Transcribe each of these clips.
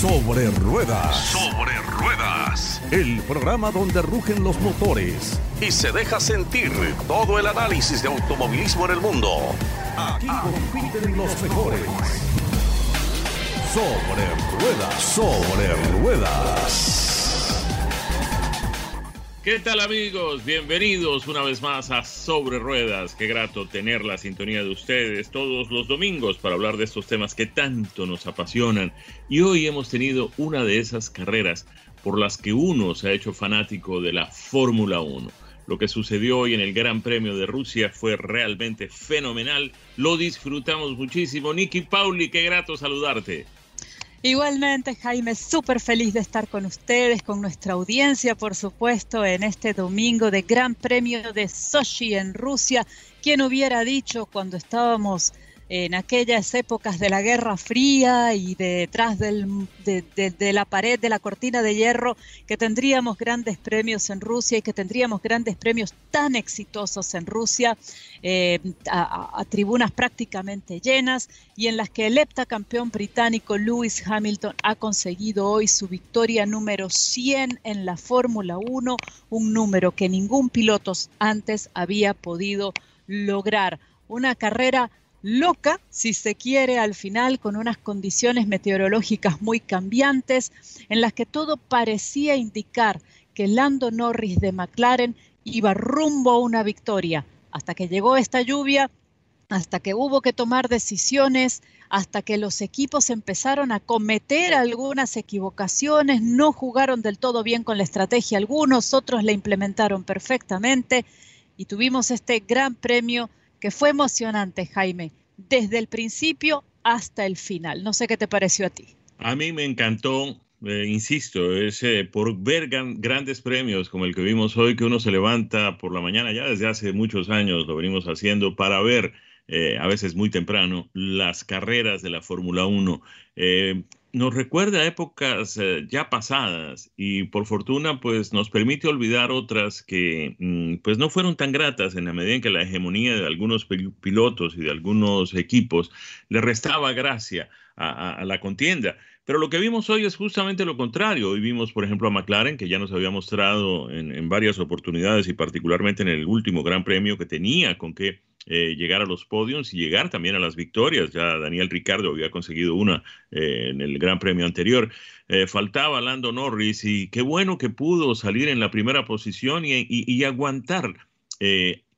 Sobre Ruedas. Sobre Ruedas. El programa donde rugen los motores y se deja sentir todo el análisis de automovilismo en el mundo. Aquí compiten los mejores. Sobre Ruedas. Sobre Ruedas. ¿Qué tal amigos? Bienvenidos una vez más a Sobre Ruedas. Qué grato tener la sintonía de ustedes todos los domingos para hablar de estos temas que tanto nos apasionan. Y hoy hemos tenido una de esas carreras por las que uno se ha hecho fanático de la Fórmula 1. Lo que sucedió hoy en el Gran Premio de Rusia fue realmente fenomenal. Lo disfrutamos muchísimo. Nicky Pauli, qué grato saludarte. Igualmente, Jaime, súper feliz de estar con ustedes, con nuestra audiencia, por supuesto, en este domingo de Gran Premio de Sochi en Rusia. ¿Quién hubiera dicho cuando estábamos en aquellas épocas de la Guerra Fría y detrás del, de, la pared de la cortina de hierro, que tendríamos grandes premios en Rusia y que tendríamos grandes premios tan exitosos en Rusia, eh, a, tribunas prácticamente llenas y en las que el heptacampeón británico Lewis Hamilton ha conseguido hoy su victoria número 100 en la Fórmula 1, un número que ningún piloto antes había podido lograr. Una carrera loca, si se quiere, al final, con unas condiciones meteorológicas muy cambiantes, en las que todo parecía indicar que Lando Norris de McLaren iba rumbo a una victoria, hasta que llegó esta lluvia, hasta que hubo que tomar decisiones, hasta que los equipos empezaron a cometer algunas equivocaciones, no jugaron del todo bien con la estrategia. Algunos, otros la implementaron perfectamente y tuvimos este gran premio que fue emocionante, Jaime, desde el principio hasta el final. No sé qué te pareció a ti. A mí me encantó, eh, insisto, es por ver grandes premios como el que vimos hoy, que uno se levanta por la mañana, ya desde hace muchos años lo venimos haciendo, para ver, eh, a veces muy temprano, las carreras de la Fórmula 1 nos recuerda épocas eh, ya pasadas y por fortuna pues nos permite olvidar otras que mm, pues no fueron tan gratas en la medida en que la hegemonía de algunos pilotos y de algunos equipos le restaba gracia a, la contienda. Pero lo que vimos hoy es justamente lo contrario. Hoy vimos, por ejemplo, a McLaren, que ya nos había mostrado en, en varias oportunidades y particularmente en el último Gran Premio que tenía con qué eh, llegar a los podios y llegar también a las victorias. Ya Daniel Ricardo había conseguido una eh, en el Gran Premio anterior. Eh, faltaba Lando Norris y qué bueno que pudo salir en la primera posición y, aguantar.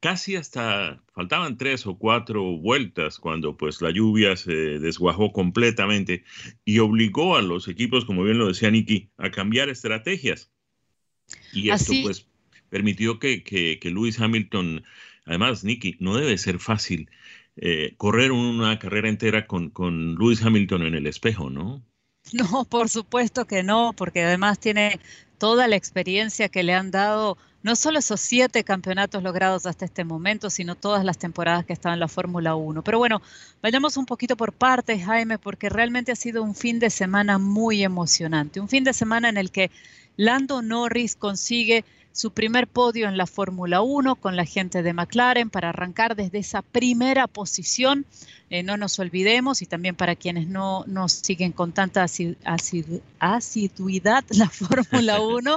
casi hasta faltaban tres o cuatro vueltas cuando pues la lluvia se desguajó completamente y obligó a los equipos, como bien lo decía Nicky, a cambiar estrategias. Y esto pues permitió que, que, que Lewis Hamilton Además, Nicky, no debe ser fácil eh, correr una carrera entera con, con Lewis Hamilton en el espejo, ¿no? No, por supuesto que no, porque además tiene toda la experiencia que le han dado no solo esos siete campeonatos logrados hasta este momento, sino todas las temporadas que estaba en la Fórmula 1. Pero bueno, vayamos un poquito por partes, Jaime, porque realmente ha sido un fin de semana muy emocionante. Un fin de semana en el que Lando Norris consigue su primer podio en la Fórmula 1 con la gente de McLaren para arrancar desde esa primera posición. Eh, no nos olvidemos, y también para quienes no nos siguen con tanta asiduidad la Fórmula 1,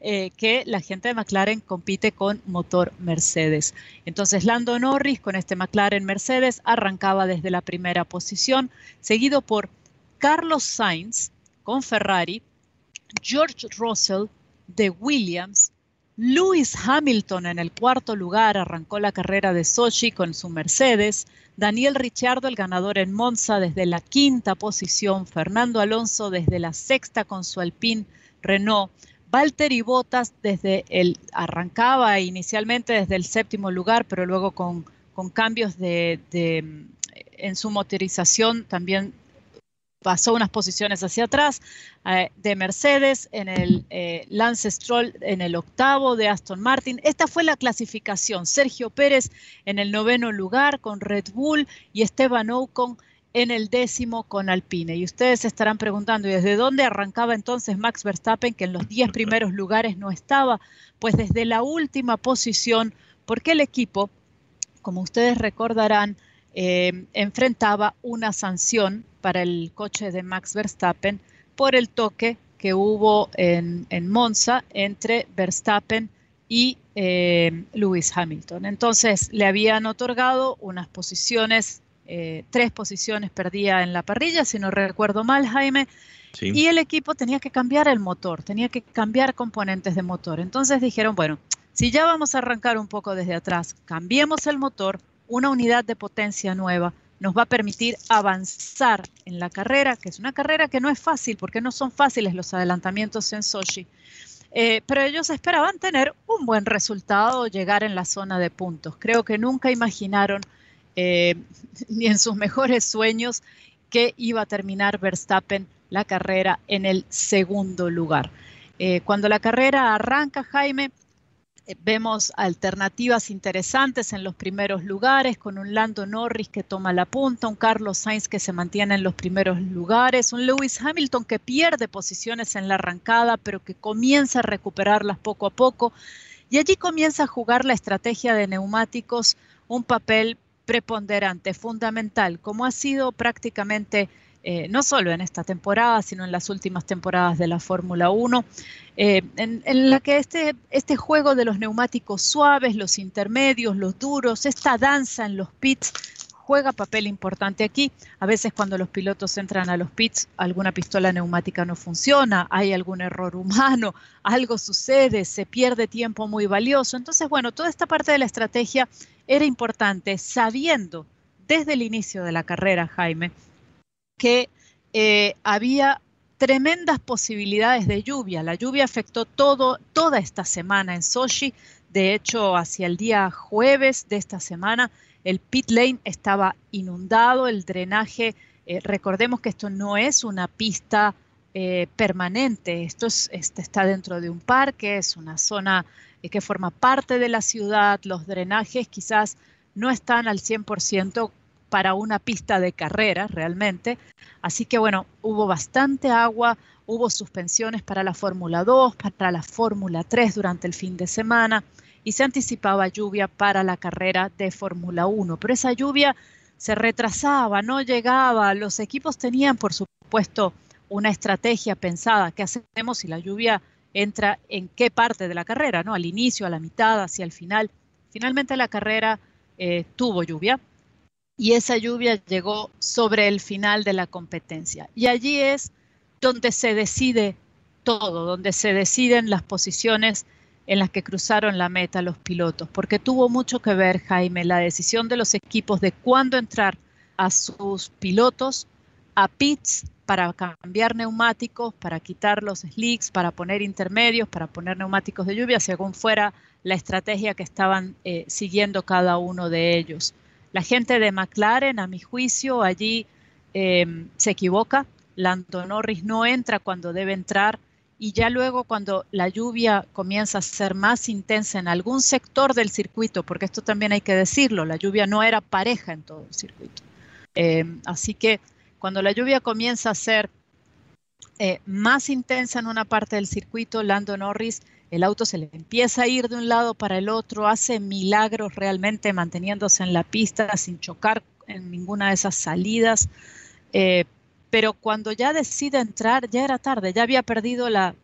eh, que la gente de McLaren compite con motor Mercedes. Entonces, Lando Norris con este McLaren Mercedes arrancaba desde la primera posición, seguido por Carlos Sainz con Ferrari, George Russell de Williams, Lewis Hamilton en el cuarto lugar arrancó la carrera de Sochi con su Mercedes, Daniel Ricciardo el ganador en Monza desde la quinta posición, Fernando Alonso desde la sexta con su Alpine Renault, Valtteri Bottas desde el arrancaba inicialmente desde el séptimo lugar, pero luego con, con cambios de, en su motorización también pasó unas posiciones hacia atrás, eh, de Mercedes, en el eh, Lance Stroll en el octavo, de Aston Martin. Esta fue la clasificación. Sergio Pérez en el noveno lugar con Red Bull y Esteban Ocon en el décimo con Alpine. Y ustedes se estarán preguntando, ¿y desde dónde arrancaba entonces Max Verstappen, que en los diez primeros lugares no estaba? Pues desde la última posición, porque el equipo, como ustedes recordarán, eh, enfrentaba una sanción para el coche de Max Verstappen por el toque que hubo en, Monza entre Verstappen y eh, Lewis Hamilton. Entonces le habían otorgado unas posiciones, eh, tres posiciones perdía en la parrilla, si no recuerdo mal, Jaime, y el equipo tenía que cambiar el motor, tenía que cambiar componentes de motor. Entonces dijeron, bueno, si ya vamos a arrancar un poco desde atrás, cambiemos el motor, una unidad de potencia nueva, nos va a permitir avanzar en la carrera, que es una carrera que no es fácil, porque no son fáciles los adelantamientos en Sochi. Eh, pero ellos esperaban tener un buen resultado, llegar en la zona de puntos. Creo que nunca imaginaron, eh, ni en sus mejores sueños, que iba a terminar Verstappen la carrera en el segundo lugar. Eh, cuando la carrera arranca, Jaime, vemos alternativas interesantes en los primeros lugares, con un Lando Norris que toma la punta, un Carlos Sainz que se mantiene en los primeros lugares, un Lewis Hamilton que pierde posiciones en la arrancada, pero que comienza a recuperarlas poco a poco. Y allí comienza a jugar la estrategia de neumáticos un papel preponderante, fundamental, como ha sido prácticamente eh, no solo en esta temporada, sino en las últimas temporadas de la Fórmula 1, eh, en, la que este, este juego de los neumáticos suaves, los intermedios, los duros, esta danza en los pits, juega papel importante aquí. A veces cuando los pilotos entran a los pits, alguna pistola neumática no funciona, hay algún error humano, algo sucede, se pierde tiempo muy valioso. Entonces, bueno, toda esta parte de la estrategia era importante, sabiendo desde el inicio de la carrera, Jaime, que eh, había tremendas posibilidades de lluvia. La lluvia afectó todo, toda esta semana en Sochi. De hecho, hacia el día jueves de esta semana, el pit lane estaba inundado, el drenaje, eh, recordemos que esto no es una pista eh, permanente, esto, es, este está dentro de un parque, es una zona que forma parte de la ciudad, los drenajes quizás no están al 100% para una pista de carrera realmente. Así que bueno, hubo bastante agua, hubo suspensiones para la Fórmula 2, para la Fórmula 3 durante el fin de semana y se anticipaba lluvia para la carrera de Fórmula 1. Pero esa lluvia se retrasaba, no llegaba. Los equipos tenían, por supuesto, una estrategia pensada. ¿Qué hacemos si la lluvia entra en qué parte de la carrera? ¿no? Al inicio, a la mitad, hacia el final. Finalmente la carrera eh, tuvo lluvia, y esa lluvia llegó sobre el final de la competencia. Y allí es donde se decide todo, donde se deciden las posiciones en las que cruzaron la meta los pilotos, porque tuvo mucho que ver, Jaime, la decisión de los equipos de cuándo entrar a sus pilotos a pits para cambiar neumáticos, para quitar los slicks, para poner intermedios, para poner neumáticos de lluvia, según fuera la estrategia que estaban eh, siguiendo cada uno de ellos. La gente de McLaren, a mi juicio, allí em, se equivoca. Lando Norris no entra cuando debe entrar y ya luego cuando la lluvia comienza a ser más intensa en algún sector del circuito, porque esto también hay que decirlo, la lluvia no era pareja en todo el circuito. Em, así que cuando la lluvia comienza a ser eh, más intensa en una parte del circuito, Lando Norris el auto se le empieza a ir de un lado para el otro, hace milagros realmente manteniéndose en la pista sin chocar en ninguna de esas salidas. Eh, pero cuando ya decide entrar, ya era tarde, ya había perdido la,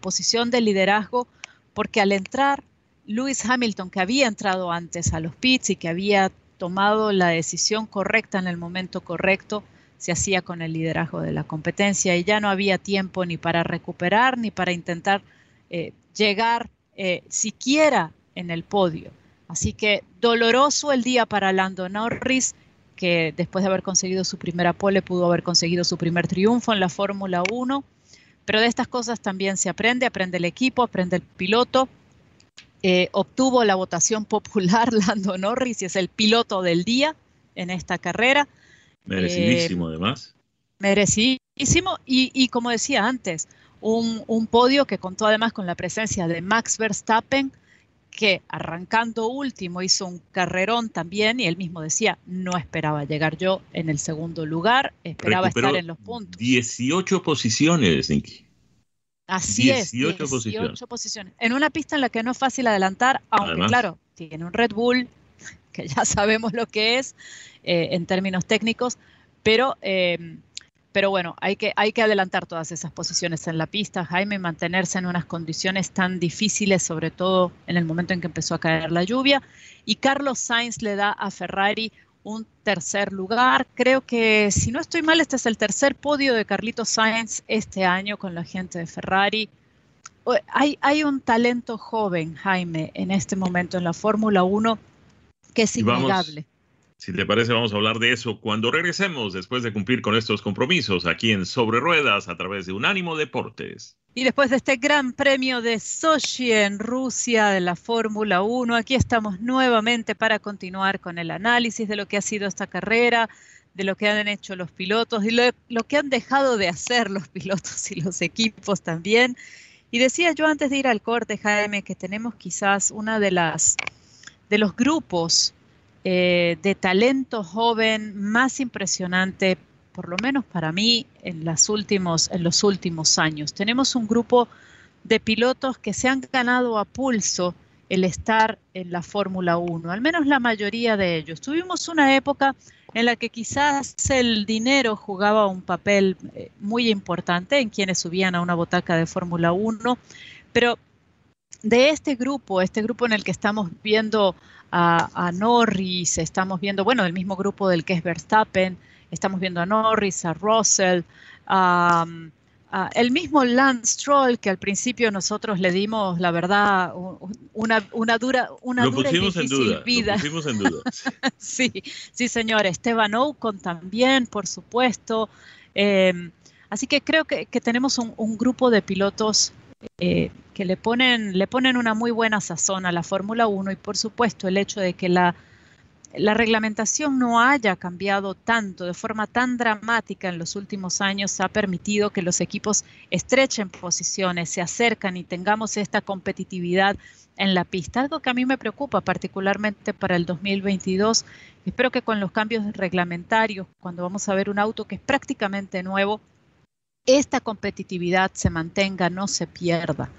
posición de liderazgo, porque al entrar, Lewis Hamilton, que había entrado antes a los pits y que había tomado la decisión correcta en el momento correcto, se hacía con el liderazgo de la competencia y ya no había tiempo ni para recuperar ni para intentar eh, llegar eh, siquiera en el podio. Así que doloroso el día para Lando Norris, que después de haber conseguido su primera pole pudo haber conseguido su primer triunfo en la Fórmula 1. Pero de estas cosas también se aprende, aprende el equipo, aprende el piloto. Eh, obtuvo la votación popular Lando Norris y es el piloto del día en esta carrera. Merecidísimo, además. Merecidísimo. Y, y como decía antes, un, podio que contó además con la presencia de Max Verstappen, que arrancando último hizo un carrerón también y él mismo decía, no esperaba llegar yo en el segundo lugar, esperaba estar en los puntos. 18 posiciones, Nicky. Así es, 18 posiciones. En una pista en la que no es fácil adelantar, aunque claro, tiene un Red Bull, que ya sabemos lo que es eh, en términos técnicos, pero eh, pero bueno, hay que, hay que adelantar todas esas posiciones en la pista, Jaime, mantenerse en unas condiciones tan difíciles, sobre todo en el momento en que empezó a caer la lluvia. Y Carlos Sainz le da a Ferrari un tercer lugar. Creo que, si no estoy mal, este es el tercer podio de Carlitos Sainz este año con la gente de Ferrari. Hay, hay un talento joven, Jaime, en este momento en la Fórmula 1 que es innegable. Si te parece, vamos a hablar de eso cuando regresemos después de cumplir con estos compromisos aquí en Sobre Ruedas a través de Unánimo Deportes. Y después de este gran premio de Sochi en Rusia de la Fórmula 1, aquí estamos nuevamente para continuar con el análisis de lo que ha sido esta carrera, de lo que han hecho los pilotos y lo, lo que han dejado de hacer los pilotos y los equipos también. Y decía yo antes de ir al corte, Jaime, que tenemos quizás una de las de los grupos eh, de talento joven más impresionante, por lo menos para mí, en, últimos, en los últimos años. Tenemos un grupo de pilotos que se han ganado a pulso el estar en la Fórmula 1, al menos la mayoría de ellos. Tuvimos una época en la que quizás el dinero jugaba un papel eh, muy importante en quienes subían a una botaca de Fórmula 1, pero de este grupo, este grupo en el que estamos viendo a, Norris, estamos viendo, bueno, el mismo grupo del que es Verstappen, estamos viendo a Norris, a Russell, a, el mismo Lance Stroll, que al principio nosotros le dimos, la verdad, una, una dura, una dura y difícil vida. Lo pusimos en duda. sí, sí, señor. Esteban Ocon también, por supuesto. Em, así que creo que, tenemos un, grupo de pilotos eh, que le ponen, le ponen una muy buena sazón a la Fórmula 1 y por supuesto el hecho de que la, la reglamentación no haya cambiado tanto, de forma tan dramática en los últimos años, ha permitido que los equipos estrechen posiciones, se acercan y tengamos esta competitividad en la pista. Algo que a mí me preocupa particularmente para el 2022. Espero que con los cambios reglamentarios, cuando vamos a ver un auto que es prácticamente nuevo, esta competitividad se mantenga, no se pierda.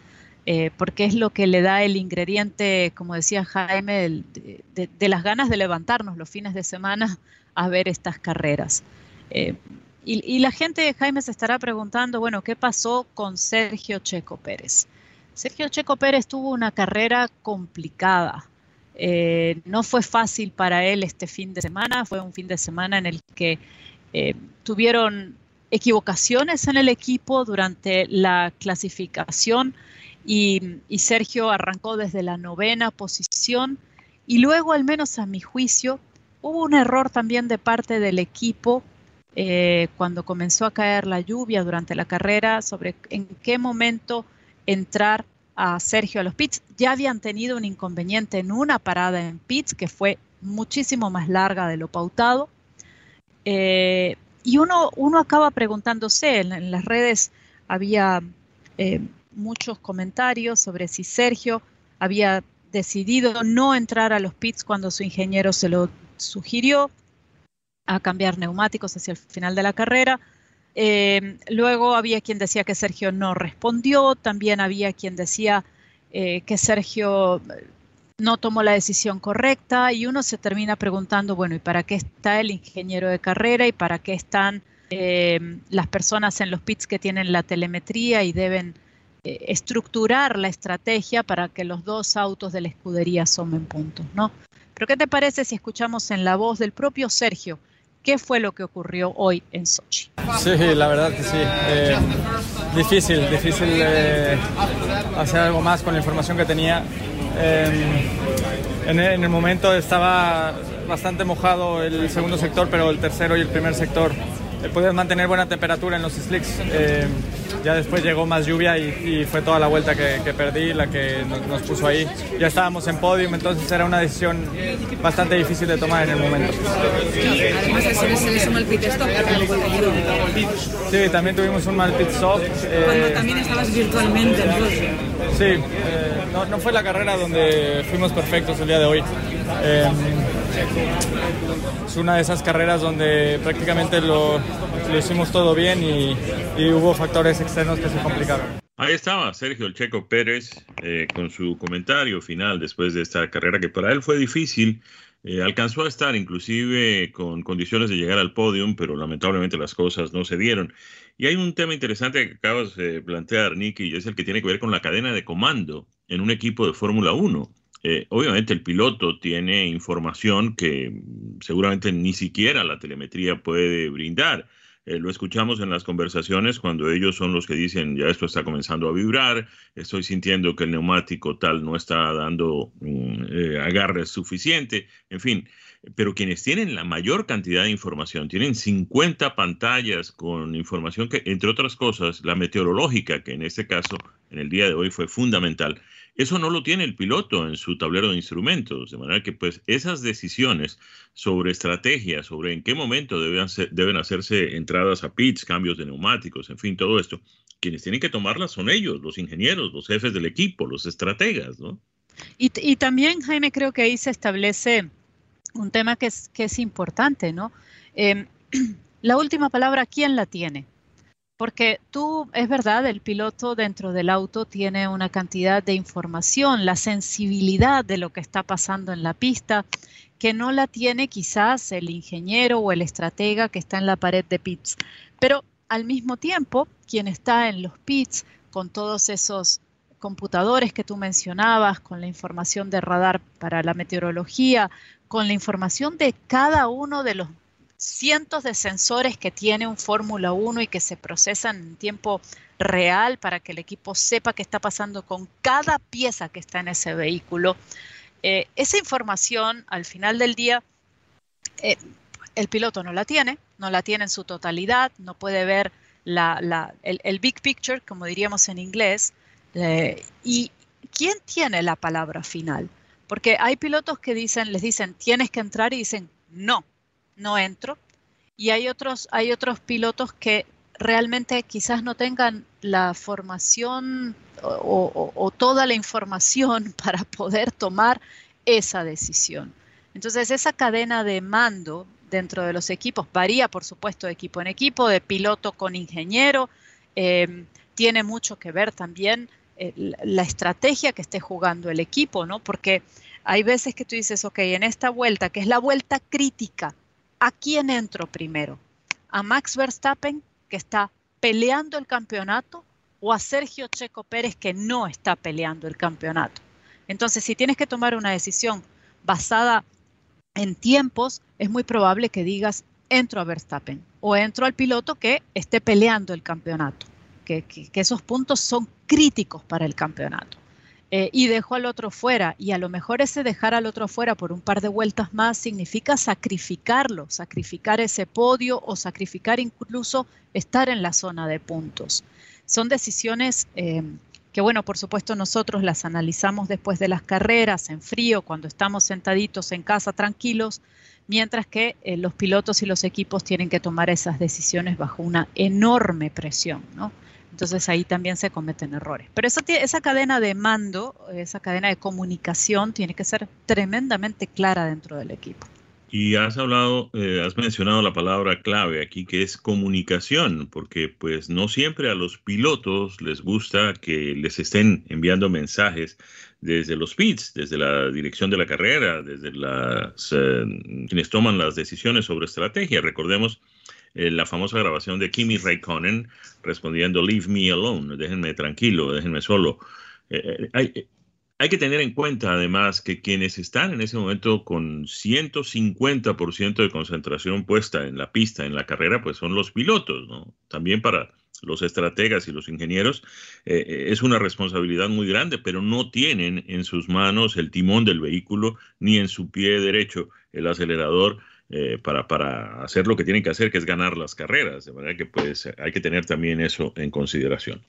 Eh, porque es lo que le da el ingrediente, como decía Jaime, de, las ganas de levantarnos los fines de semana a ver estas carreras. Eh, y, la gente, Jaime, se estará preguntando, bueno, ¿qué pasó con Sergio Checo Pérez? Sergio Checo Pérez tuvo una carrera complicada. Eh, no fue fácil para él este fin de semana, fue un fin de semana en el que tuvieron equivocaciones en el equipo durante la clasificación y, Sergio arrancó desde la novena posición y luego, al menos a mi juicio, hubo un error también de parte del equipo eh, cuando comenzó a caer la lluvia durante la carrera sobre en qué momento entrar a Sergio a los pits. Ya habían tenido un inconveniente en una parada en pits que fue muchísimo más larga de lo pautado. Eh, y uno, uno acaba preguntándose, en, las redes había eh, muchos comentarios sobre si Sergio había decidido no entrar a los pits cuando su ingeniero se lo sugirió a cambiar neumáticos hacia el final de la carrera. Eh, luego había quien decía que Sergio no respondió, también había quien decía eh, que Sergio no tomó la decisión correcta y uno se termina preguntando, bueno, ¿y para qué está el ingeniero de carrera y para qué están eh, las personas en los pits que tienen la telemetría y deben eh, estructurar la estrategia para que los dos autos de la escudería sumen puntos, ¿no? Pero ¿qué te parece si escuchamos en la voz del propio Sergio qué fue lo que ocurrió hoy en Sochi? Sí, la verdad que sí. Eh, difícil, difícil eh, hacer algo más con la información que tenía. En, el, momento estaba bastante mojado el segundo sector, pero el tercero y el primer sector eh, mantener buena temperatura en los slicks. Eh, ya después llegó más lluvia y, fue toda la vuelta que, perdí la que nos, puso ahí. Ya estábamos en podium, entonces era una decisión bastante difícil de tomar en el momento. Además, se les suma el pit stop. Sí, también tuvimos un mal pit stop. Eh, Cuando también estabas virtualmente Sí, eh, no, no, fue la carrera donde fuimos perfectos el día de hoy. Eh, es una de esas carreras donde prácticamente lo, lo hicimos todo bien y, hubo factores externos que se complicaron. Ahí estaba Sergio El Checo Pérez eh, con su comentario final después de esta carrera que para él fue difícil. Eh, alcanzó a estar inclusive con condiciones de llegar al podium, pero lamentablemente las cosas no se dieron. Y hay un tema interesante que acabas de plantear, Nicky, y es el que tiene que ver con la cadena de comando en un equipo de Fórmula 1. Eh, obviamente el piloto tiene información que seguramente ni siquiera la telemetría puede brindar. Eh, lo escuchamos en las conversaciones cuando ellos son los que dicen, ya esto está comenzando a vibrar, estoy sintiendo que el neumático tal no está dando mm, eh, agarre suficiente, en fin. Pero quienes tienen la mayor cantidad de información, tienen 50 pantallas con información que, entre otras cosas, la meteorológica, que en este caso, en el día de hoy fue fundamental, eso no lo tiene el piloto en su tablero de instrumentos, de manera que pues esas decisiones sobre estrategia, sobre en qué momento deben, deben hacerse entradas a pits, cambios de neumáticos, en fin, todo esto, quienes tienen que tomarlas son ellos, los ingenieros, los jefes del equipo, los estrategas, ¿no? Y, también, Jaime, creo que ahí se establece un tema que es, que es importante, ¿no? Em, la última palabra, ¿quién la tiene? Porque tú, es verdad, el piloto dentro del auto tiene una cantidad de información, la sensibilidad de lo que está pasando en la pista, que no la tiene quizás el ingeniero o el estratega que está en la pared de pits. Pero al mismo tiempo, quien está en los pits con todos esos computadores que tú mencionabas, con la información de radar para la meteorología, con la información de cada uno de los cientos de sensores que tiene un Fórmula 1 y que se procesan en tiempo real para que el equipo sepa qué está pasando con cada pieza que está en ese vehículo. Eh, esa información al final del día, eh, el piloto no la tiene, no la tiene en su totalidad, no puede ver el, big picture, como diríamos en inglés. Eh, ¿Y quién tiene la palabra final? Porque hay pilotos que dicen, les dicen, tienes que entrar y dicen, no, no entro. Y hay otros, hay otros pilotos que realmente quizás no tengan la formación o, toda la información para poder tomar esa decisión. Entonces, esa cadena de mando dentro de los equipos varía, por supuesto, de equipo en equipo, de piloto con ingeniero. Em, tiene mucho que ver también la estrategia que esté jugando el equipo, ¿no? Porque hay veces que tú dices, ok, en esta vuelta, que es la vuelta crítica, ¿A quién entro primero? ¿A Max Verstappen, que está peleando el campeonato, o a Sergio Checo Pérez, que no está peleando el campeonato? Entonces, si tienes que tomar una decisión basada en tiempos, es muy probable que digas, entro a Verstappen o entro al piloto que esté peleando el campeonato, que, que esos puntos son críticos para el campeonato. Eh, y dejo al otro fuera. Y a lo mejor ese dejar al otro fuera por un par de vueltas más significa sacrificarlo, sacrificar ese podio o sacrificar incluso estar en la zona de puntos. Son decisiones eh, que, bueno, por supuesto nosotros las analizamos después de las carreras, en frío, cuando estamos sentaditos en casa tranquilos, mientras que eh, los pilotos y los equipos tienen que tomar esas decisiones bajo una enorme presión, ¿no? Entonces ahí también se cometen errores. Pero esa, esa cadena de mando, esa cadena de comunicación tiene que ser tremendamente clara dentro del equipo. Y has hablado, eh, has mencionado la palabra clave aquí que es comunicación, porque pues no siempre a los pilotos les gusta que les estén enviando mensajes desde los pits, desde la dirección de la carrera, desde las eh, quienes toman las decisiones sobre estrategia. Recordemos eh, la famosa grabación de Kimi Raikkonen respondiendo Leave me alone, déjenme tranquilo, déjenme solo. Eh, eh, hay, que tener en cuenta además que quienes están en ese momento con 150% de concentración puesta en la pista, en la carrera, pues son los pilotos, ¿no? También para los estrategas y los ingenieros es una responsabilidad muy grande, pero no tienen en sus manos el timón del vehículo ni en su pie derecho el acelerador eh, para, para, hacer lo que tienen que hacer, que es ganar las carreras. De manera que pues hay que tener también eso en consideración.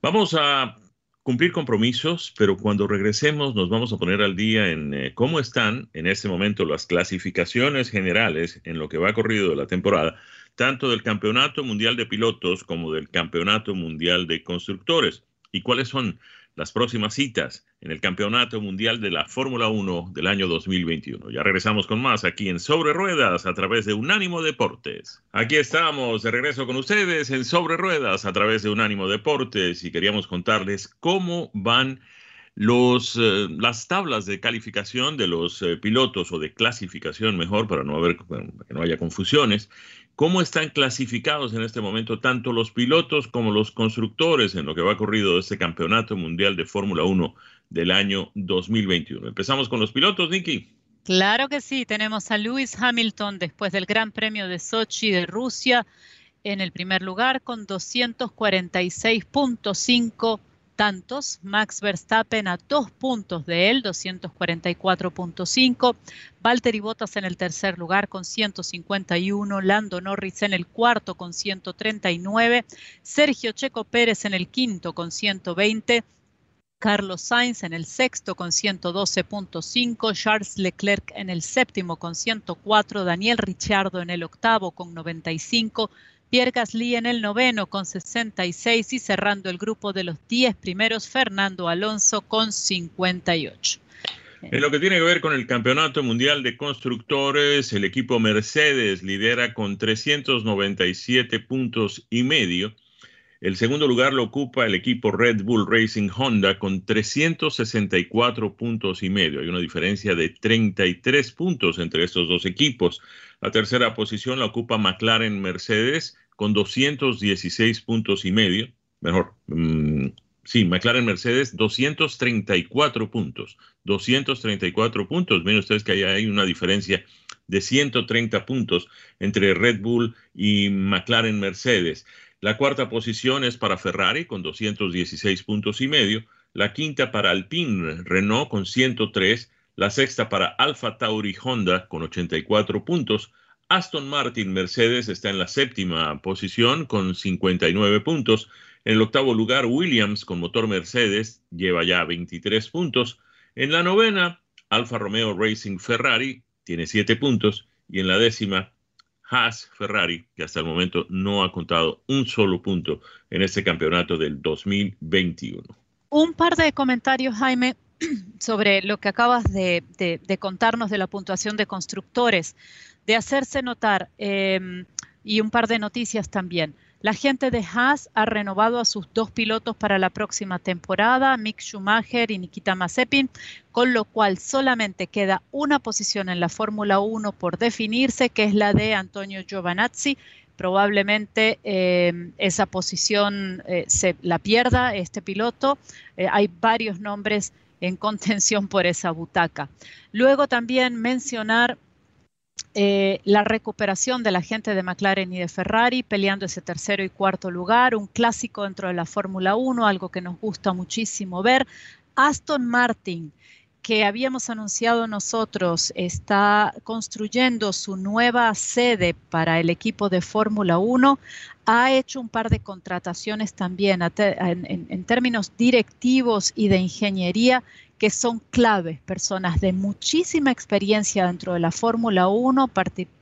Vamos a cumplir compromisos, pero cuando regresemos nos vamos a poner al día en eh, cómo están en este momento las clasificaciones generales en lo que va corrido de la temporada, tanto del Campeonato Mundial de Pilotos como del Campeonato Mundial de Constructores, y cuáles son las próximas citas en el Campeonato Mundial de la Fórmula 1 del año 2021. Ya regresamos con más aquí en Sobre Ruedas a través de Unánimo Deportes. Aquí estamos de regreso con ustedes en Sobre Ruedas a través de Unánimo Deportes y queríamos contarles cómo van Los, eh, las tablas de calificación de los eh, pilotos o de clasificación, mejor, para no, haber, que no haya confusiones, ¿cómo están clasificados en este momento tanto los pilotos como los constructores en lo que va ocurrido de este campeonato mundial de Fórmula 1 del año 2021? Empezamos con los pilotos, Nicky. Claro que sí, tenemos a Lewis Hamilton después del Gran Premio de Sochi de Rusia en el primer lugar con 246.5 tantos. Max Verstappen a dos puntos de él, 244.5. Valtteri Bottas en el tercer lugar con 151. Lando Norris en el cuarto con 139. Sergio Checo Pérez en el quinto con 120. Carlos Sainz en el sexto con 112.5, Charles Leclerc en el séptimo con 104, Daniel Ricciardo en el octavo con 95, Pierre Gasly en el noveno con 66 y cerrando el grupo de los 10 primeros, Fernando Alonso con 58. En lo que tiene que ver con el Campeonato Mundial de Constructores, el equipo Mercedes lidera con 397 puntos y medio. El segundo lugar lo ocupa el equipo Red Bull Racing Honda con 364 puntos y medio. Hay una diferencia de 33 puntos entre estos dos equipos. La tercera posición la ocupa McLaren Mercedes con 216 puntos y medio, mejor, mm, sí, McLaren Mercedes 234 puntos, 234 puntos, miren ustedes que hay una diferencia de 130 puntos entre Red Bull y McLaren Mercedes. La cuarta posición es para Ferrari con 216 puntos y medio, la quinta para Alpine Renault con 103, la sexta para Alfa Tauri Honda con 84 puntos, Aston Martin Mercedes está en la séptima posición con 59 puntos. En el octavo lugar, Williams con motor Mercedes lleva ya 23 puntos. En la novena, Alfa Romeo Racing Ferrari tiene 7 puntos. Y en la décima, Haas Ferrari, que hasta el momento no ha contado un solo punto en este campeonato del 2021. Un par de comentarios, Jaime, sobre lo que acabas de, de contarnos de la puntuación de constructores de hacerse notar em, y un par de noticias también. La gente de Haas ha renovado a sus dos pilotos para la próxima temporada, Mick Schumacher y Nikita Mazepin, con lo cual solamente queda una posición en la Fórmula 1 por definirse, que es la de Antonio Giovanazzi. Probablemente em, esa posición eh, se la pierda este piloto. Eh, hay varios nombres en contención por esa butaca. Luego también mencionar eh, la recuperación de la gente de McLaren y de Ferrari peleando ese tercero y cuarto lugar, un clásico dentro de la Fórmula 1, algo que nos gusta muchísimo ver. Aston Martin, que habíamos anunciado nosotros, está construyendo su nueva sede para el equipo de Fórmula 1. Ha hecho un par de contrataciones también en términos directivos y de ingeniería que son claves, personas de muchísima experiencia dentro de la Fórmula 1,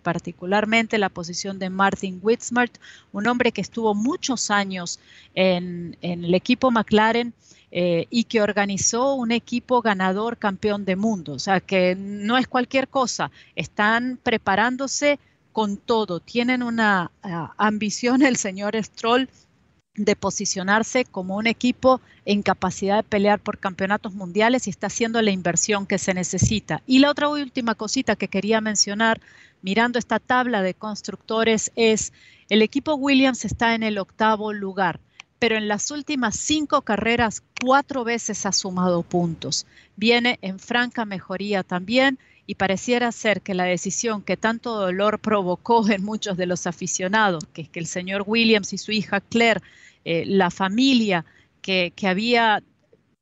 particularmente la posición de Martin Whitmart, un hombre que estuvo muchos años en, el equipo McLaren. Eh, y que organizó un equipo ganador campeón de mundo. O sea, que no es cualquier cosa, están preparándose con todo, tienen una ah, ambición el señor Stroll de posicionarse como un equipo en capacidad de pelear por campeonatos mundiales y está haciendo la inversión que se necesita. Y la otra última cosita que quería mencionar, mirando esta tabla de constructores, es el equipo Williams está en el octavo lugar, pero en las últimas cinco carreras cuatro veces ha sumado puntos. Viene en franca mejoría también y pareciera ser que la decisión que tanto dolor provocó en muchos de los aficionados, que es que el señor Williams y su hija Claire eh, la familia que, había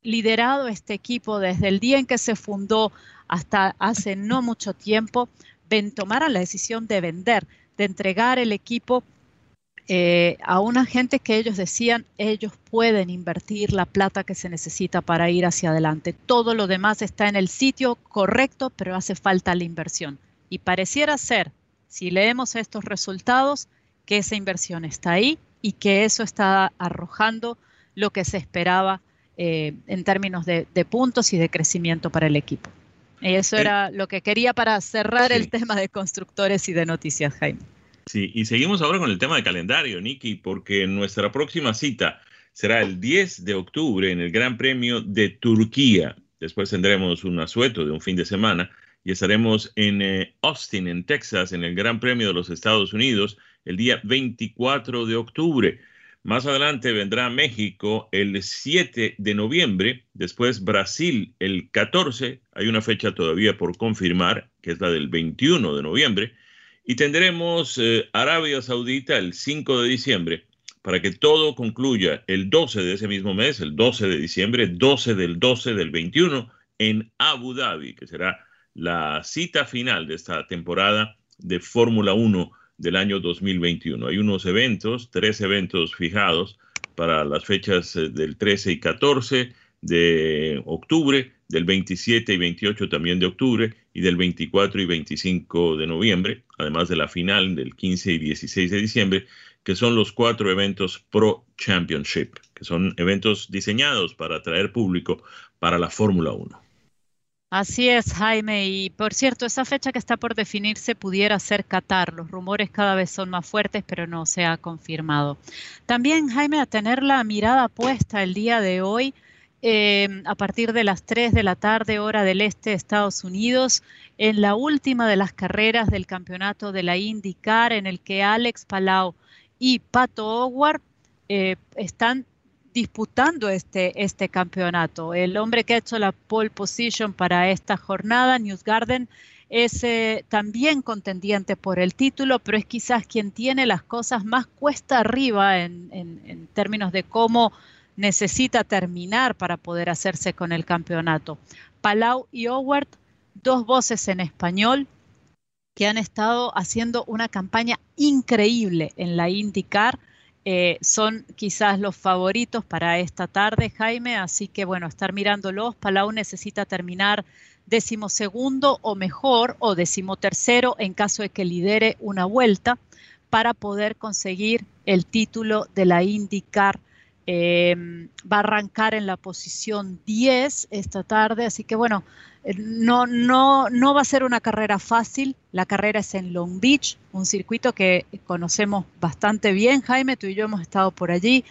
liderado este equipo desde el día en que se fundó hasta hace no mucho tiempo, ven, tomaran la decisión de vender, de entregar el equipo eh, a una gente que ellos decían, ellos pueden invertir la plata que se necesita para ir hacia adelante. Todo lo demás está en el sitio correcto, pero hace falta la inversión. Y pareciera ser, si leemos estos resultados, que esa inversión está ahí y que eso está arrojando lo que se esperaba eh, en términos de, puntos y de crecimiento para el equipo. Y eso eh, era lo que quería para cerrar el tema de constructores y de noticias, Jaime. Sí, y seguimos ahora con el tema de calendario, Nicky, porque nuestra próxima cita será el 10 de octubre en el Gran Premio de Turquía. Después tendremos un asueto de un fin de semana y estaremos en eh, Austin, en Texas, en el Gran Premio de los Estados Unidos el día 24 de octubre. Más adelante vendrá México el 7 de noviembre, después Brasil el 14, hay una fecha todavía por confirmar, que es la del 21 de noviembre, y tendremos eh, Arabia Saudita el 5 de diciembre, para que todo concluya el 12 de ese mismo mes, el 12 de diciembre, 12 del 12 del 21, en Abu Dhabi, que será la cita final de esta temporada de Fórmula 1 del año 2021. Hay unos eventos, tres eventos fijados para las fechas eh, del 13 y 14 de octubre, del 27 y 28 también de octubre y del 24 y 25 de noviembre, además de la final del 15 y 16 de diciembre, que son los cuatro eventos Pro Championship, que son eventos diseñados para atraer público para la Fórmula 1. Así es, Jaime. Y por cierto, esa fecha que está por definirse pudiera ser Qatar. Los rumores cada vez son más fuertes, pero no se ha confirmado. También, Jaime, a tener la mirada puesta el día de hoy, em, a partir de las 3 de la tarde, hora del este de Estados Unidos, en la última de las carreras del campeonato de la IndyCar, en el que Alex Palau y Pato Howard eh, están disputando este, este campeonato. El hombre que ha hecho la pole position para esta jornada, Newsgarden, es eh, también contendiente por el título, pero es quizás quien tiene las cosas más cuesta arriba en, en términos de cómo necesita terminar para poder hacerse con el campeonato. Palau y Howard, dos voces en español que han estado haciendo una campaña increíble en la IndyCar eh, son quizás los favoritos para esta tarde, Jaime, así que bueno, estar mirándolos. Palau necesita terminar decimosegundo o mejor, o decimotercero en caso de que lidere una vuelta para poder conseguir el título de la IndyCar. Em, va a arrancar en la posición 10 esta tarde, así que bueno, no, no, no va a ser una carrera fácil. La carrera es en Long Beach, un circuito que conocemos bastante bien. Jaime, tú y yo hemos estado por allí.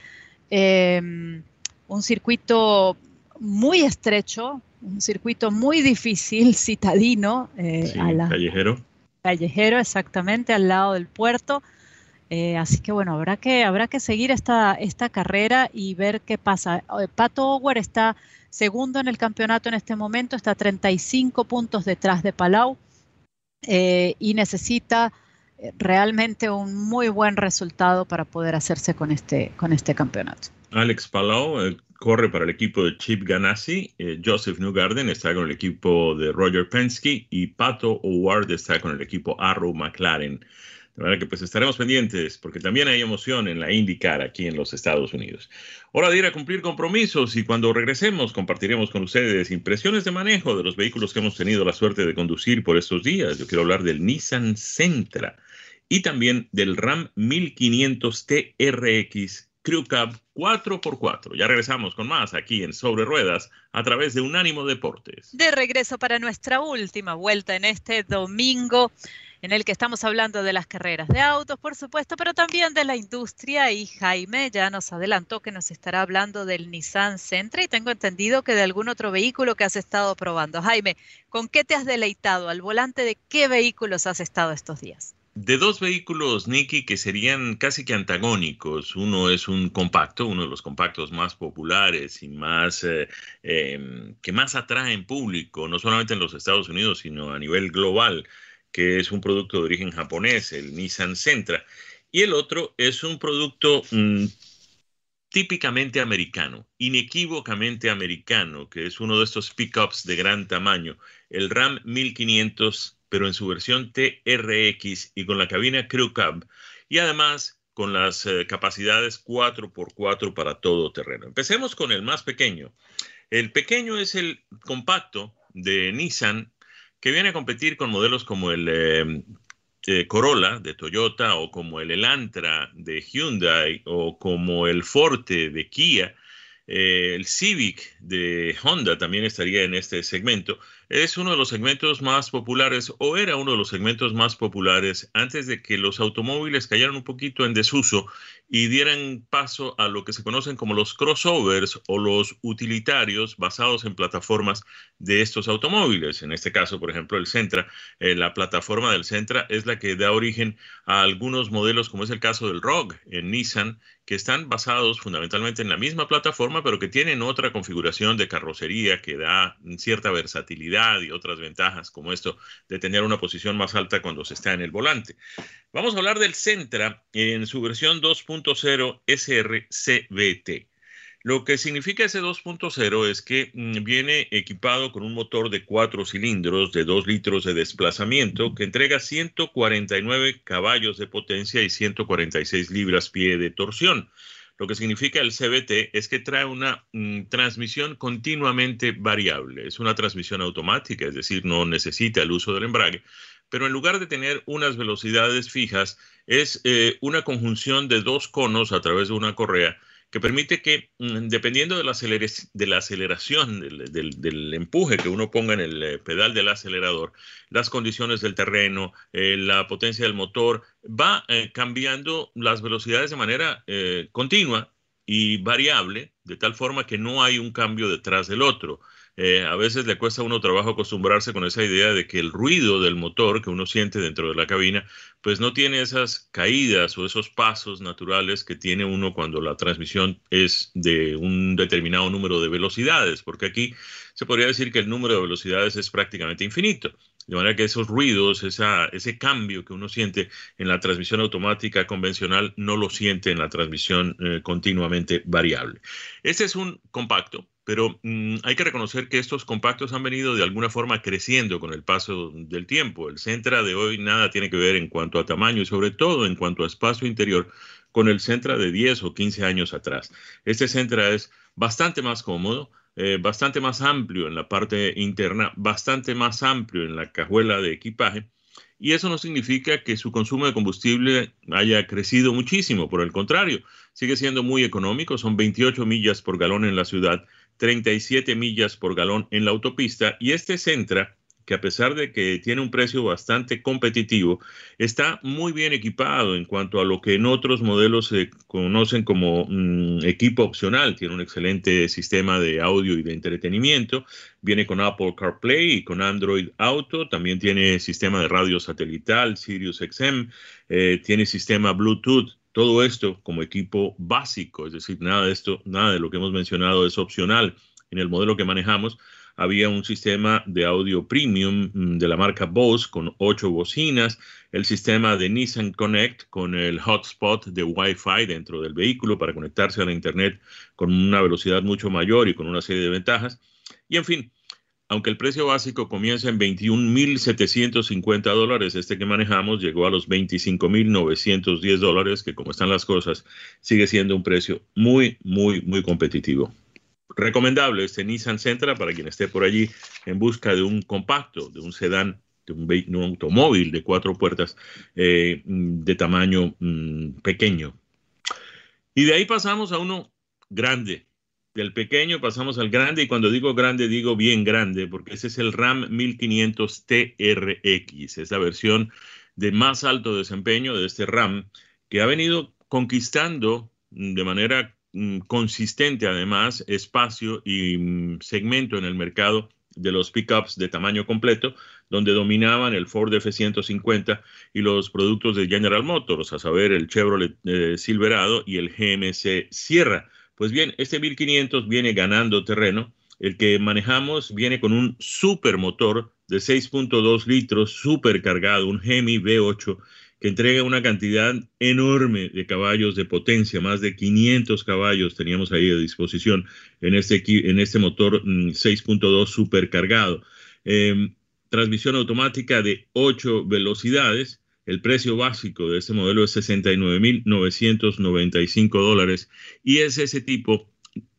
Em, un circuito muy estrecho, un circuito muy difícil, citadino. Eh, callejero. Callejero, exactamente, al lado del puerto. Eh, así que bueno, habrá que, habrá que seguir esta, esta carrera y ver qué pasa. Eh, Pato Ower está segundo en el campeonato en este momento, está 35 puntos detrás de Palau eh, y necesita realmente un muy buen resultado para poder hacerse con este, con este campeonato. Alex Palau corre para el equipo de Chip Ganassi, Joseph Newgarden está con el equipo de Roger Penske y Pato O'Ward está con el equipo Arrow McLaren. De manera que pues estaremos pendientes porque también hay emoción en la IndyCar aquí en los Estados Unidos. Hora de ir a cumplir compromisos y cuando regresemos compartiremos con ustedes impresiones de manejo de los vehículos que hemos tenido la suerte de conducir por estos días. Yo quiero hablar del Nissan Sentra y también del Ram 1500 TRX Crew Cab 4x4. Ya regresamos con más aquí en Sobre Ruedas a través de Unánimo Deportes. De regreso para nuestra última vuelta en este domingo en el que estamos hablando de las carreras de autos, por supuesto, pero también de la industria. Y Jaime ya nos adelantó que nos estará hablando del Nissan Sentra y tengo entendido que de algún otro vehículo que has estado probando. Jaime, ¿con qué te has deleitado? ¿Al volante de qué vehículos has estado estos días? De dos vehículos, Nicky, que serían casi que antagónicos. Uno es un compacto, uno de los compactos más populares y más eh, em, que más atraen público, no solamente en los Estados Unidos, sino a nivel global que es un producto de origen japonés, el Nissan Sentra, y el otro es un producto mm, típicamente americano, inequívocamente americano, que es uno de estos pickups de gran tamaño, el Ram 1500, pero en su versión TRX y con la cabina Crew Cab, y además con las eh, capacidades 4x4 para todo terreno. Empecemos con el más pequeño. El pequeño es el compacto de Nissan que viene a competir con modelos como el eh, Corolla de Toyota o como el Elantra de Hyundai o como el Forte de Kia. Eh, el Civic de Honda también estaría en este segmento. Es uno de los segmentos más populares o era uno de los segmentos más populares antes de que los automóviles cayeran un poquito en desuso y dieran paso a lo que se conocen como los crossovers o los utilitarios basados en plataformas de estos automóviles. En este caso, por ejemplo, el Sentra, eh, la plataforma del Sentra es la que da origen a algunos modelos, como es el caso del Rogue en Nissan, que están basados fundamentalmente en la misma plataforma, pero que tienen otra configuración de carrocería que da cierta versatilidad y otras ventajas, como esto de tener una posición más alta cuando se está en el volante. Vamos a hablar del Sentra en su versión 2.0 SRCVT. Lo que significa ese 2.0 es que mm, viene equipado con un motor de cuatro cilindros de 2 litros de desplazamiento que entrega 149 caballos de potencia y 146 libras-pie de torsión. Lo que significa el CBT es que trae una mm, transmisión continuamente variable. Es una transmisión automática, es decir, no necesita el uso del embrague, pero en lugar de tener unas velocidades fijas, es eh, una conjunción de dos conos a través de una correa que permite que, mm, dependiendo de la, aceleración, del, empuje que uno ponga en el eh, pedal del acelerador, las condiciones del terreno, eh, la potencia del motor, va eh, cambiando las velocidades de manera continua y variable, de tal forma que no hay un cambio detrás del otro. Eh, a veces le cuesta a uno trabajo acostumbrarse con esa idea de que el ruido del motor que uno siente dentro de la cabina, pues no tiene esas caídas o esos pasos naturales que tiene uno cuando la transmisión es de un determinado número de velocidades, porque aquí se podría decir que el número de velocidades es prácticamente infinito. De manera que esos ruidos, ese cambio que uno siente en la transmisión automática convencional, no lo siente en la transmisión eh, continuamente variable. Este es un compacto, pero mm, hay que reconocer que estos compactos han venido de alguna forma creciendo con el paso del tiempo. El Centra de hoy nada tiene que ver en cuanto a tamaño y sobre todo en cuanto a espacio interior con el Centra de 10 o 15 años atrás. Este Centra es bastante más cómodo, eh, bastante más amplio en la parte interna, bastante más amplio en la cajuela de equipaje. Y eso no significa que su consumo de combustible haya crecido muchísimo, por el contrario, sigue siendo muy económico, son 28 millas por galón en la ciudad 37 millas por galón en la autopista y este Centra que a pesar de que tiene un precio bastante competitivo, está muy bien equipado en cuanto a lo que en otros modelos se conocen como mm, equipo opcional. Tiene un excelente sistema de audio y de entretenimiento. Viene con Apple CarPlay y con Android Auto. También tiene sistema de radio satelital, Sirius XM. Eh, tiene sistema Bluetooth todo esto como equipo básico, es decir, nada de esto, nada de lo que hemos mencionado es opcional. En el modelo que manejamos había un sistema de audio premium mm, de la marca Bose con ocho bocinas, el sistema de Nissan Connect con el hotspot de Wi-Fi dentro del vehículo para conectarse a la Internet con una velocidad mucho mayor y con una serie de ventajas. Y en fin, aunque el precio básico comienza en 21.750 dólares, este que manejamos llegó a los 25.910 dólares, que como están las cosas, sigue siendo un precio muy, muy, muy competitivo. Recomendable este Nissan Sentra para quien esté por allí en busca de un compacto, de un sedán, de un, automóvil de cuatro puertas eh, de tamaño mm, pequeño. Y de ahí pasamos a uno grande, del pequeño pasamos al grande y cuando digo grande digo bien grande porque ese es el RAM 1500 TRX, es la versión de más alto desempeño de este RAM que ha venido conquistando de manera mm, consistente además espacio y mm, segmento en el mercado de los pickups de tamaño completo, donde dominaban el Ford F-150 y los productos de General Motors, a saber, el Chevrolet eh, Silverado y el GMC Sierra. Pues bien, este 1500 viene ganando terreno. El que manejamos viene con un supermotor de 6.2 litros supercargado, un Hemi V8 que entrega una cantidad enorme de caballos de potencia, más de 500 caballos teníamos ahí a disposición en este, en este motor 6.2 mm, supercargado. Em, transmisión automática de 8 velocidades el precio básico de este modelo es 69.995 dólares y es ese tipo.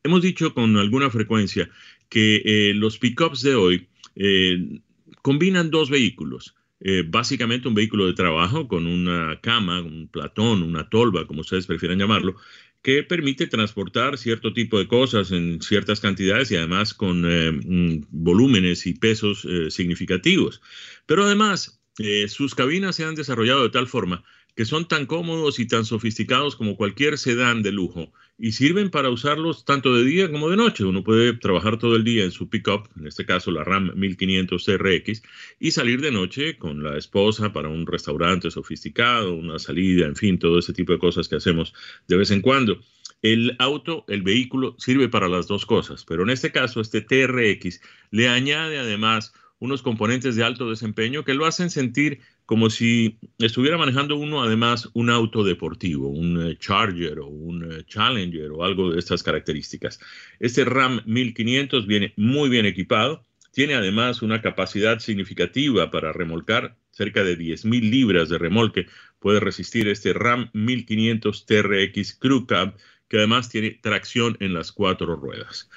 Hemos dicho con alguna frecuencia que eh, los pickups de hoy eh, combinan dos vehículos. Eh, básicamente un vehículo de trabajo con una cama, un platón, una tolva, como ustedes prefieran llamarlo, que permite transportar cierto tipo de cosas en ciertas cantidades y además con mm, volúmenes y pesos significativos. Pero además eh, sus cabinas se han desarrollado de tal forma que son tan cómodos y tan sofisticados como cualquier sedán de lujo y sirven para usarlos tanto de día como de noche. Uno puede trabajar todo el día en su pickup, en este caso la Ram 1500 TRX, y salir de noche con la esposa para un restaurante sofisticado, una salida, en fin, todo ese tipo de cosas que hacemos de vez en cuando. El auto, el vehículo, sirve para las dos cosas, pero en este caso, este TRX le añade además unos componentes de alto desempeño que lo hacen sentir como si estuviera manejando uno además un auto deportivo, un eh, Charger o un eh, Challenger o algo de estas características. Este RAM 1500 viene muy bien equipado, tiene además una capacidad significativa para remolcar, cerca de 10.000 libras de remolque puede resistir este RAM 1500 TRX Crew Cab, que además tiene tracción en las cuatro ruedas.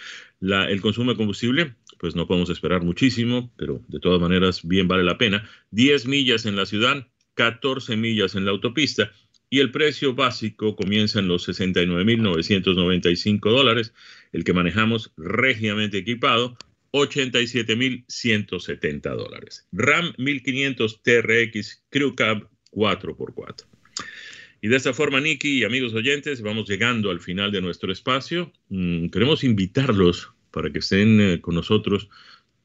el consumo de combustible pues no podemos esperar muchísimo, pero de todas maneras bien vale la pena. 10 millas en la ciudad, 14 millas en la autopista y el precio básico comienza en los 69.995 dólares, el que manejamos regiamente equipado, 87.170 dólares. RAM 1500 TRX Crew Cab 4x4. Y de esta forma, Nicky y amigos oyentes, vamos llegando al final de nuestro espacio. Mm, queremos invitarlos para que estén eh, con nosotros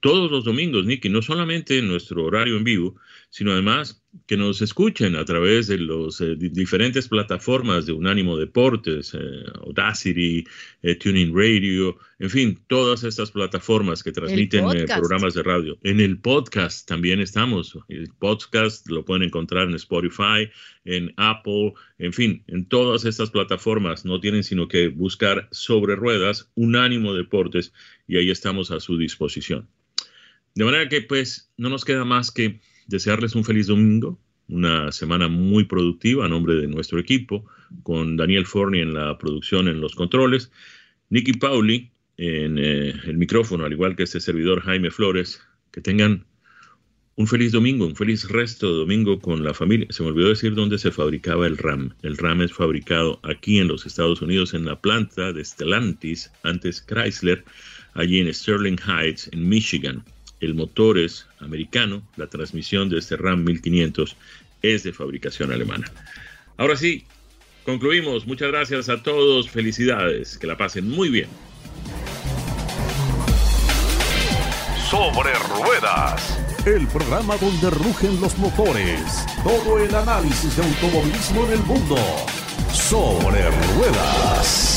todos los domingos, Nicky, no solamente en nuestro horario en vivo, sino además que nos escuchen a través de las eh, diferentes plataformas de Unánimo Deportes, eh, Audacity, Tuning Radio, en fin, todas estas plataformas que transmiten programas de radio. En el podcast también estamos. El podcast lo pueden encontrar en Spotify, en Apple, en fin, en todas estas plataformas. No tienen sino que buscar sobre ruedas Unánimo Deportes y ahí estamos a su disposición. De manera que pues no nos queda más que desearles un feliz domingo, una semana muy productiva a nombre de nuestro equipo, con Daniel Forni en la producción en los controles, Nicky Pauli en eh, el micrófono, al igual que este servidor Jaime Flores. Que tengan un feliz domingo, un feliz resto de domingo con la familia. Se me olvidó decir dónde se fabricaba el RAM. El RAM es fabricado aquí en los Estados Unidos en la planta de Stellantis, antes Chrysler, allí en Sterling Heights, en Michigan. El motor es americano, la transmisión de este RAM 1500 es de fabricación alemana. Ahora sí, concluimos. Muchas gracias a todos. Felicidades. Que la pasen muy bien. Sobre ruedas el programa donde rugen los motores. Todo el análisis de automovilismo en el mundo. Sobre ruedas.